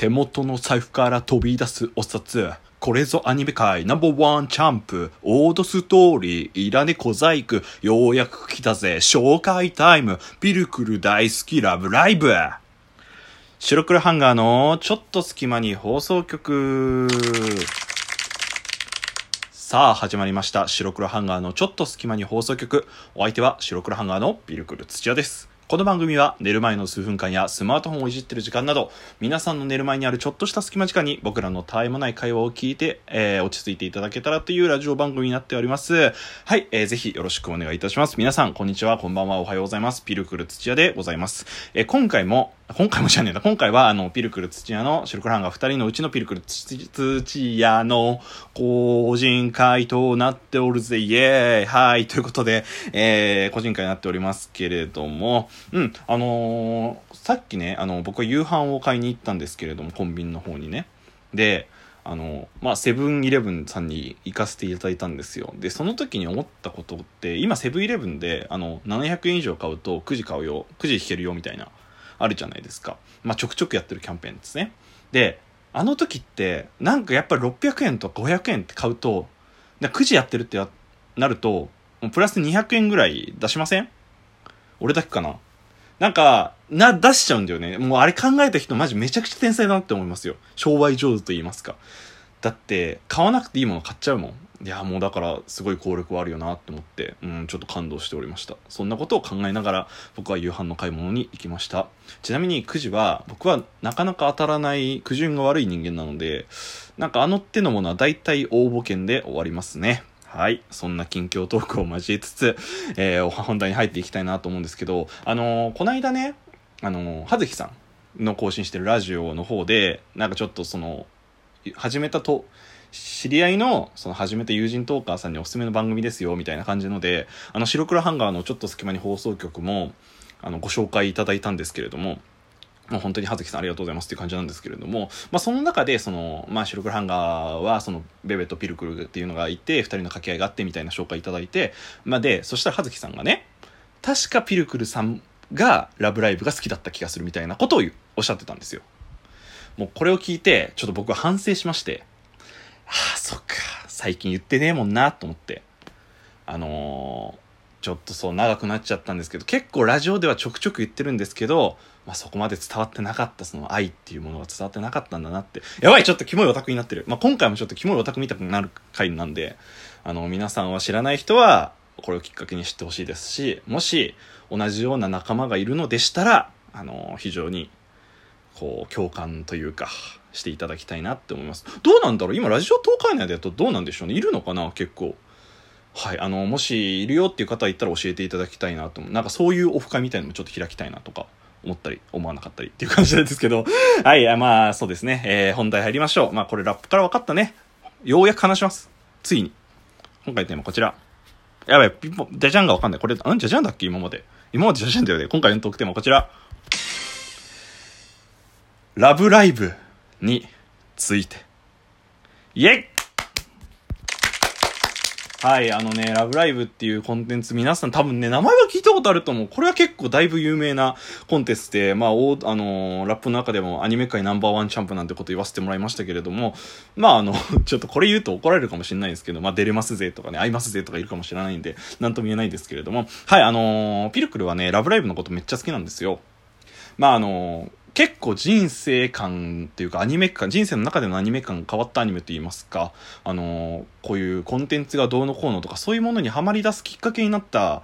手元の財布から飛び出すお札。これぞアニメ界ナンバーワンチャンプ。オードストーリー、イラネ小細工。ようやく来たぜ。紹介タイム。ピルクル大好きラブライブ。白黒ハンガーのちょっと隙間に放送局。さあ始まりました白黒ハンガーのちょっと隙間に放送局お相手は白黒ハンガーのピルクル土屋ですこの番組は寝る前の数分間やスマートフォンをいじってる時間など皆さんの寝る前にあるちょっとした隙間時間に僕らのたわいもない会話を聞いて、えー、落ち着いていただけたらというラジオ番組になっております。はい、えー、ぜひよろしくお願いいたします。皆さんこんにちは。こんばんは。おはようございます。ピルクル土屋でございます、えー、今回も今回もじゃねえな。今回は、あの、ピルクル土屋の白黒ハンガー二人のうちのピルクル土屋の個人会となっておるぜ、イエーイはい、ということで、えー、個人会になっておりますけれども、うん、あのー、さっきね、あの、僕は夕飯を買いに行ったんですけれども、コンビニの方にね。で、あの、まあ、セブンイレブンさんに行かせていただいたんですよ。で、その時に思ったことって、今セブンイレブンで、あの、700円以上買うと9時買うよ、9時引けるよみたいな。あるじゃないですか。まあ、ちょくちょくやってるキャンペーンですね。で、あの時って、なんかやっぱり600円とか500円って買うと、9時やってるってなると、プラス200円ぐらい出しません？俺だけかな？なんか、な、出しちゃうんだよね。もうあれ考えた人マジめちゃくちゃ天才だなって思いますよ。商売上手と言いますか。だって、買わなくていいもの買っちゃうもん。いやもうだからすごい効力はあるよなって思って、うん、ちょっと感動しておりました。そんなことを考えながら僕は夕飯の買い物に行きました。ちなみにくじは僕はなかなか当たらない苦順が悪い人間なのでなんかあの手のものは大体応募券で終わりますね。はい。そんな近況トークを交えつつ、えー、本題に入っていきたいなと思うんですけど、あのー、こないだね、あのー、はずきさんの更新してるラジオの方で、なんかちょっとその、始めたと、知り合いの、その初めて友人トーカーさんにおすすめの番組ですよ、みたいな感じので、あの、白黒ハンガーのちょっと隙間に放送局も、あの、ご紹介いただいたんですけれども、もう本当に葉月さんありがとうございますっていう感じなんですけれども、まあ、その中で、その、まあ、白黒ハンガーは、その、ベベとピルクルっていうのがいて、二人の掛け合いがあってみたいな紹介いただいて、まあ、で、そしたら葉月さんがね、確かピルクルさんがラブライブが好きだった気がするみたいなことをおっしゃってたんですよ。もうこれを聞いて、ちょっと僕は反省しまして、ああ、そっか、最近言ってねえもんな、と思って。あのー、ちょっとそう長くなっちゃったんですけど、結構ラジオではちょくちょく言ってるんですけど、まあ、そこまで伝わってなかった、その愛っていうものが伝わってなかったんだなって。やばい、ちょっとキモいオタクになってる。まあ、今回もちょっとキモいオタクみたくなる回なんで、あの、皆さんは知らない人は、これをきっかけに知ってほしいですし、もし、同じような仲間がいるのでしたら、あの、非常に、こう、共感というか、していただきたいなって思います。どうなんだろう？今、ラジオ東海内だとどうなんでしょうねいるのかな？結構。はい。あの、もしいるよっていう方いたら教えていただきたいなと。なんかそういうオフ会みたいなのもちょっと開きたいなとか思ったり、思わなかったりっていう感じなんですけど。はい。まあ、そうですね。えー、本題入りましょう。まあ、これラップから分かったね。ようやく話します。ついに。今回のテーマこちら。やばい、ピンポン、ジャジャンがわかんない。これ、うんジャジャンだっけ？今まで。今までジャジャンだよね。今回のトークテーマこちら。ラブライブについて。イェイはい、あのね、ラブライブっていうコンテンツ、皆さん多分ね、名前は聞いたことあると思う。これは結構だいぶ有名なコンテンツで、まあ、あのー、ラップの中でもアニメ界ナンバーワンチャンプなんてこと言わせてもらいましたけれども、まあ、あの、ちょっとこれ言うと怒られるかもしれないですけど、まあ、出れますぜとかね、会いますぜとかいるかもしれないんで、なんとも言えないですけれども、はい、あのー、ピルクルはね、ラブライブのことめっちゃ好きなんですよ。まあ、あのー結構人生観っていうかアニメ感、人生の中でのアニメ感が変わったアニメといいますか、あのー、こういうコンテンツがどうのこうのとかそういうものにはまり出すきっかけになった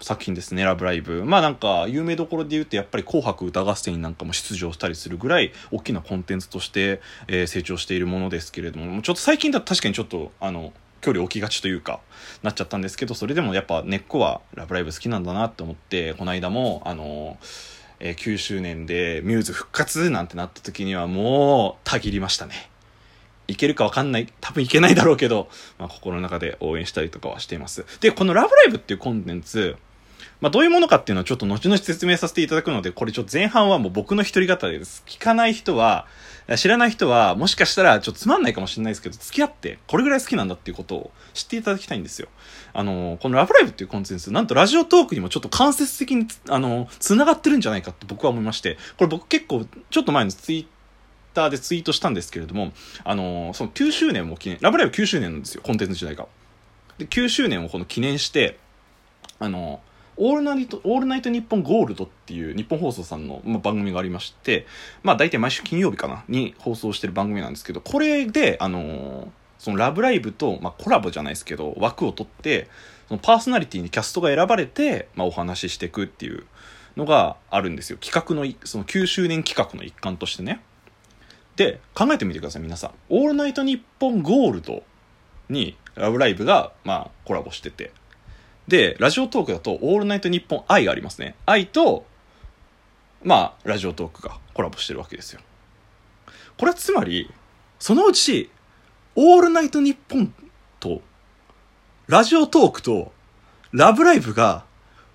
作品ですね、ラブライブ。まあなんか、有名どころで言うとやっぱり紅白歌合戦なんかも出場したりするぐらい大きなコンテンツとして、えー、成長しているものですけれども、ちょっと最近だと確かにちょっと、あの、距離置きがちというか、なっちゃったんですけど、それでもやっぱ根っこはラブライブ好きなんだなって思って、この間も、あのーえー、9周年でミューズ復活なんてなった時にはもう、たぎりましたね。いけるかわかんない。多分いけないだろうけど、まあ、心の中で応援したりとかはしています。で、このラブライブっていうコンテンツ、まあ、どういうものかっていうのはちょっと後々説明させていただくので、これちょっと前半はもう僕の一人語りです。聞かない人は、知らない人は、もしかしたらちょっとつまんないかもしれないですけど、付き合って、これぐらい好きなんだっていうことを知っていただきたいんですよ。あの、このラブライブっていうコンテンツ、なんとラジオトークにもちょっと間接的に、あの、繋がってるんじゃないかって僕は思いまして、これ僕結構、ちょっと前のツイッターでツイートしたんですけれども、あのーその9周年も記念、ラブライブ9周年なんですよ、コンテンツ時代が。で、9周年をこの記念して、あのオールナイト、オールナイトニッポンゴールドっていう日本放送さんの、まあ、番組がありまして、まあ大体毎週金曜日かなに放送してる番組なんですけど、これで、あのーそのラブライブと、まあコラボじゃないですけど、枠を取って、そのパーソナリティにキャストが選ばれて、まあお話ししていくっていうのがあるんですよ。企画の、その9周年企画の一環としてね。で、考えてみてください、皆さん。オールナイトニッポンゴールドにラブライブが、まあコラボしてて。で、ラジオトークだと、オールナイトニッポン愛がありますね。愛と、まあ、ラジオトークがコラボしてるわけですよ。これはつまり、そのうち、オールナイトニッポンと、ラジオトークと、ラブライブが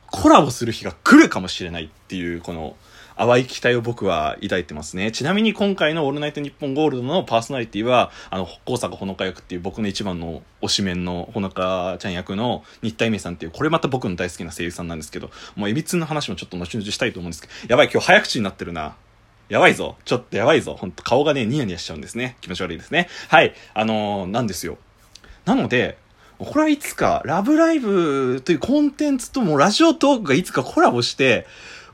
コラボする日が来るかもしれないっていう、この、淡い期待を僕は抱いてますね。ちなみに今回のオールナイトニッポンゴールドのパーソナリティは、あの、高坂ほのか役っていう僕の一番の推しメンのほのかちゃん役の新田恵美さんっていう、これまた僕の大好きな声優さんなんですけど、もうエビツの話もちょっと後々したいと思うんですけど、やばい、今日早口になってるな。やばいぞ。ちょっとやばいぞ。ほんと顔がね、ニヤニヤしちゃうんですね。気持ち悪いですね。はい。あのーなんですよ。なので、これはいつか、ラブライブというコンテンツともラジオトークがいつかコラボして、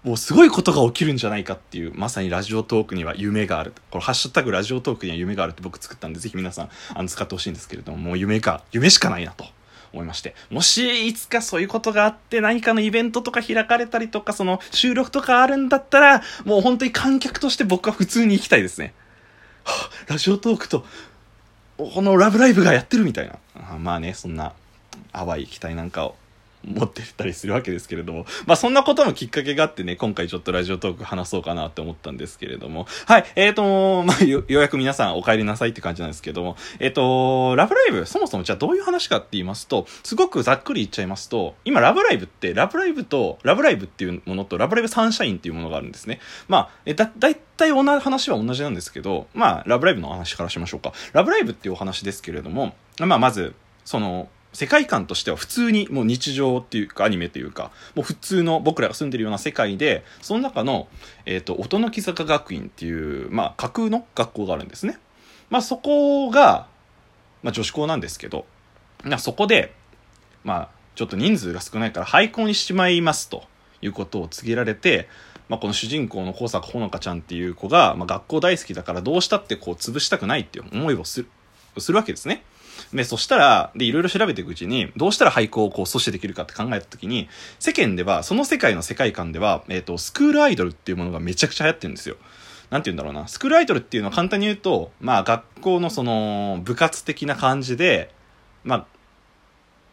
もうすごいことが起きるんじゃないかっていう、まさにラジオトークには夢がある。これ、ハッシュタグラジオトークには夢があるって僕作ったんで、ぜひ皆さん、あの、使ってほしいんですけれども、もう夢か、夢しかないなと。思いまして。もし、いつかそういうことがあって、何かのイベントとか開かれたりとか、その、収録とかあるんだったら、もう本当に観客として僕は普通に行きたいですね。はあラジオトークと、このラブライブがやってるみたいな。あまあね、そんな淡い期待なんかを持ってたりするわけですけれども。まあそんなこともきっかけがあってね、今回ちょっとラジオトーク話そうかなって思ったんですけれども。はい、えーと、まあよようやく皆さんお帰りなさいって感じなんですけども。えーと、ラブライブ、そもそもじゃあどういう話かって言いますと、すごくざっくり言っちゃいますと、今ラブライブって、ラブライブと、ラブライブっていうものと、ラブライブサンシャインっていうものがあるんですね。まあ、えだ、だいたい同じ話は同じなんですけど、まあ、ラブライブの話からしましょうか。ラブライブっていうお話ですけれども、まあ、まず、その、世界観としては普通にもう日常っていうかアニメっていうかもう普通の僕らが住んでるような世界でその中の、えー、と音の木坂学院っていう、まあ、架空の学校があるんですね。まあ、そこが、まあ、女子校なんですけどまあそこで、まあ、ちょっと人数が少ないから廃校にしまいますということを告げられて、まあ、この主人公の高坂ほのかちゃんっていう子が、まあ、学校大好きだからどうしたってこう潰したくないっていう思いをするするわけですね。で、そしたら、で、いろいろ調べていくうちに、どうしたら廃校をこう阻止できるかって考えたときに、世間では、その世界の世界観では、えっ、と、スクールアイドルっていうものがめちゃくちゃ流行ってるんですよ。なんて言うんだろうな。スクールアイドルっていうのは簡単に言うと、まあ、学校のその、部活的な感じで、まあ、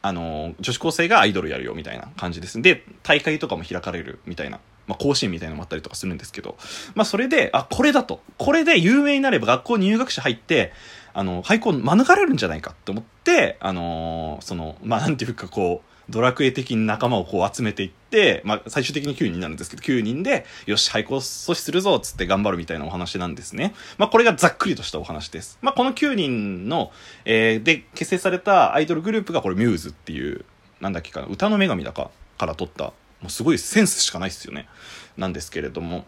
あの、女子高生がアイドルやるよみたいな感じです。で、大会とかも開かれるみたいな。まあ、甲子園みたいなのもあったりとかするんですけど、まあ、それで、あ、これだと。これで有名になれば学校入学者入って、あの、廃校免れるんじゃないかって思って、あのーその、まあ、なんていうかこう、ドラクエ的に仲間をこう集めていって、まあ、最終的に9人になるんですけど、9人で、よし、廃校阻止するぞ、つって頑張るみたいなお話なんですね。まあ、これがざっくりとしたお話です。まあ、この9人の、えーで、結成されたアイドルグループがこれミューズっていう、なんだっけかな、歌の女神だかから取った、もうすごいセンスしかないですよね。なんですけれども、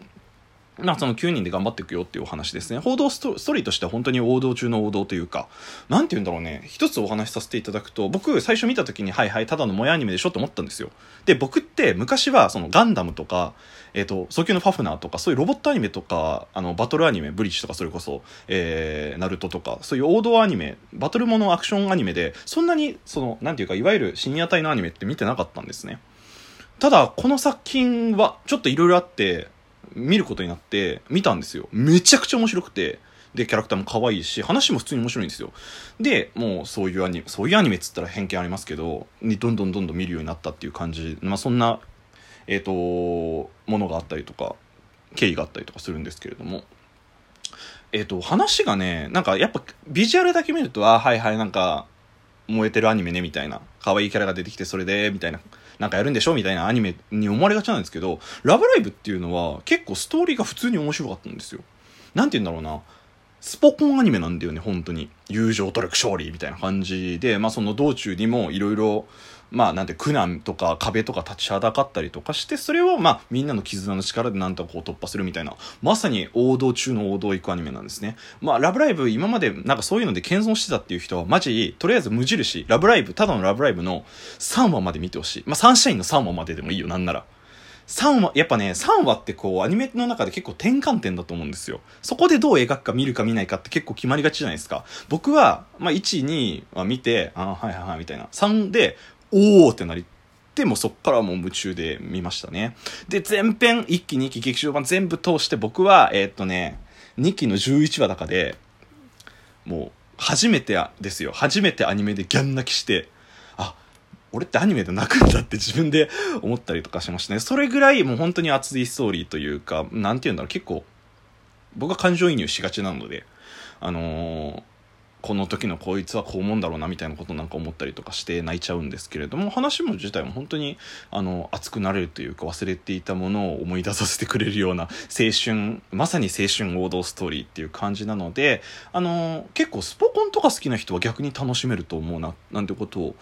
まあその9人で頑張っていくよっていうお話ですね。報道ストーリーとしては本当に王道中の王道というか、なんて言うんだろうね。一つお話しさせていただくと、僕最初見た時に、はいはい、ただの萌えアニメでしょって思ったんですよ。で、僕って昔はそのガンダムとか、えっ、と、早急のファフナーとか、そういうロボットアニメとか、あの、バトルアニメ、ブリッジとかそれこそ、えー、ナルトとか、そういう王道アニメ、バトルものアクションアニメで、そんなに、その、なんていうか、いわゆる深夜帯のアニメって見てなかったんですね。ただ、この作品は、ちょっといろいろあって、見ることになって、見たんですよ。めちゃくちゃ面白くて、で、キャラクターも可愛いし、話も普通に面白いんですよ。で、もうそういうアニメ、そういうアニメっつったら偏見ありますけど、にどんどんどんどん見るようになったっていう感じ、まあそんな、えっ、と、ものがあったりとか、経緯があったりとかするんですけれども、えっ、と、話がね、なんかやっぱビジュアルだけ見ると、あはいはい、なんか、燃えてるアニメね、みたいな。可愛いキャラが出てきて、それで、みたいな。なんかやるんでしょみたいなアニメに思われがちなんですけど、ラブライブっていうのは結構ストーリーが普通に面白かったんですよ。なんて言うんだろうな。スポコンアニメなんだよね、本当に。友情努力勝利みたいな感じで、まあその道中にもいろいろ、まあなんて苦難とか壁とか立ちはだかったりとかして、それをまあみんなの絆の力でなんとかこう突破するみたいな、まさに王道中の王道行くアニメなんですね。まあラブライブ今までなんかそういうので謙遜してたっていう人はマジ、とりあえず無印、ラブライブ、ただのラブライブの3話まで見てほしい。まあサンシャインの3話まででもいいよ、なんなら。3話、やっぱね、3話ってこう、アニメの中で結構転換点だと思うんですよ。そこでどう描くか見るか見ないかって結構決まりがちじゃないですか。僕は、まあ、1、2は見て、あはいはいはい、みたいな。3で、おーってなり、でもそっからもう夢中で見ましたね。で、前編、1期、2期、劇場版全部通して僕は、えー、っとね、2期の11話だかで、もう、初めてですよ。初めてアニメでギャン泣きして、あ俺ってアニメで泣くんだって自分で思ったりとかしましたね。それぐらいもう本当に熱いストーリーというか、なんて言うんだろう、結構、僕は感情移入しがちなので、あのー、この時のこいつはこう思うんだろうなみたいなことなんか思ったりとかして泣いちゃうんですけれども話も自体も本当にあの熱くなれるというか忘れていたものを思い出させてくれるような青春まさに青春王道ストーリーっていう感じなのであの結構スポコンとか好きな人は逆に楽しめると思うななんてことを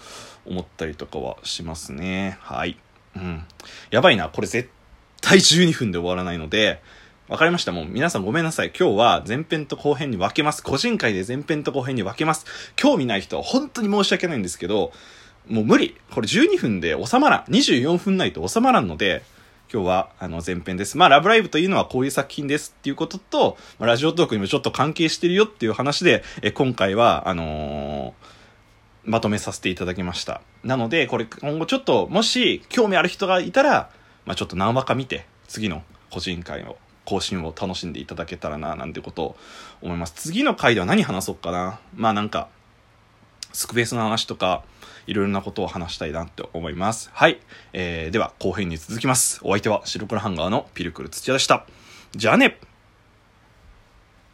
思ったりとかはしますね。はい。うん。やばいなこれ絶対12分で終わらないのでわかりました。もう皆さんごめんなさい。今日は前編と後編に分けます。個人会で前編と後編に分けます。興味ない人本当に申し訳ないんですけど、もう無理。これ12分で収まらん。24分ないと収まらんので、今日はあの前編です。まあ、ラブライブというのはこういう作品ですっていうことと、まあ、ラジオトークにもちょっと関係してるよっていう話で、え今回は、あのー、まとめさせていただきました。なので、これ今後ちょっと、もし興味ある人がいたら、まあ、ちょっと何話か見て、次の個人会を更新を楽しんでいただけたらな、なんてことを思います。次の回では何話そうかな。まあなんか、スクベースの話とか、いろいろなことを話したいなって思います。はい。えー、では後編に続きます。お相手は白黒ハンガーのピルクル土屋でした。じゃあね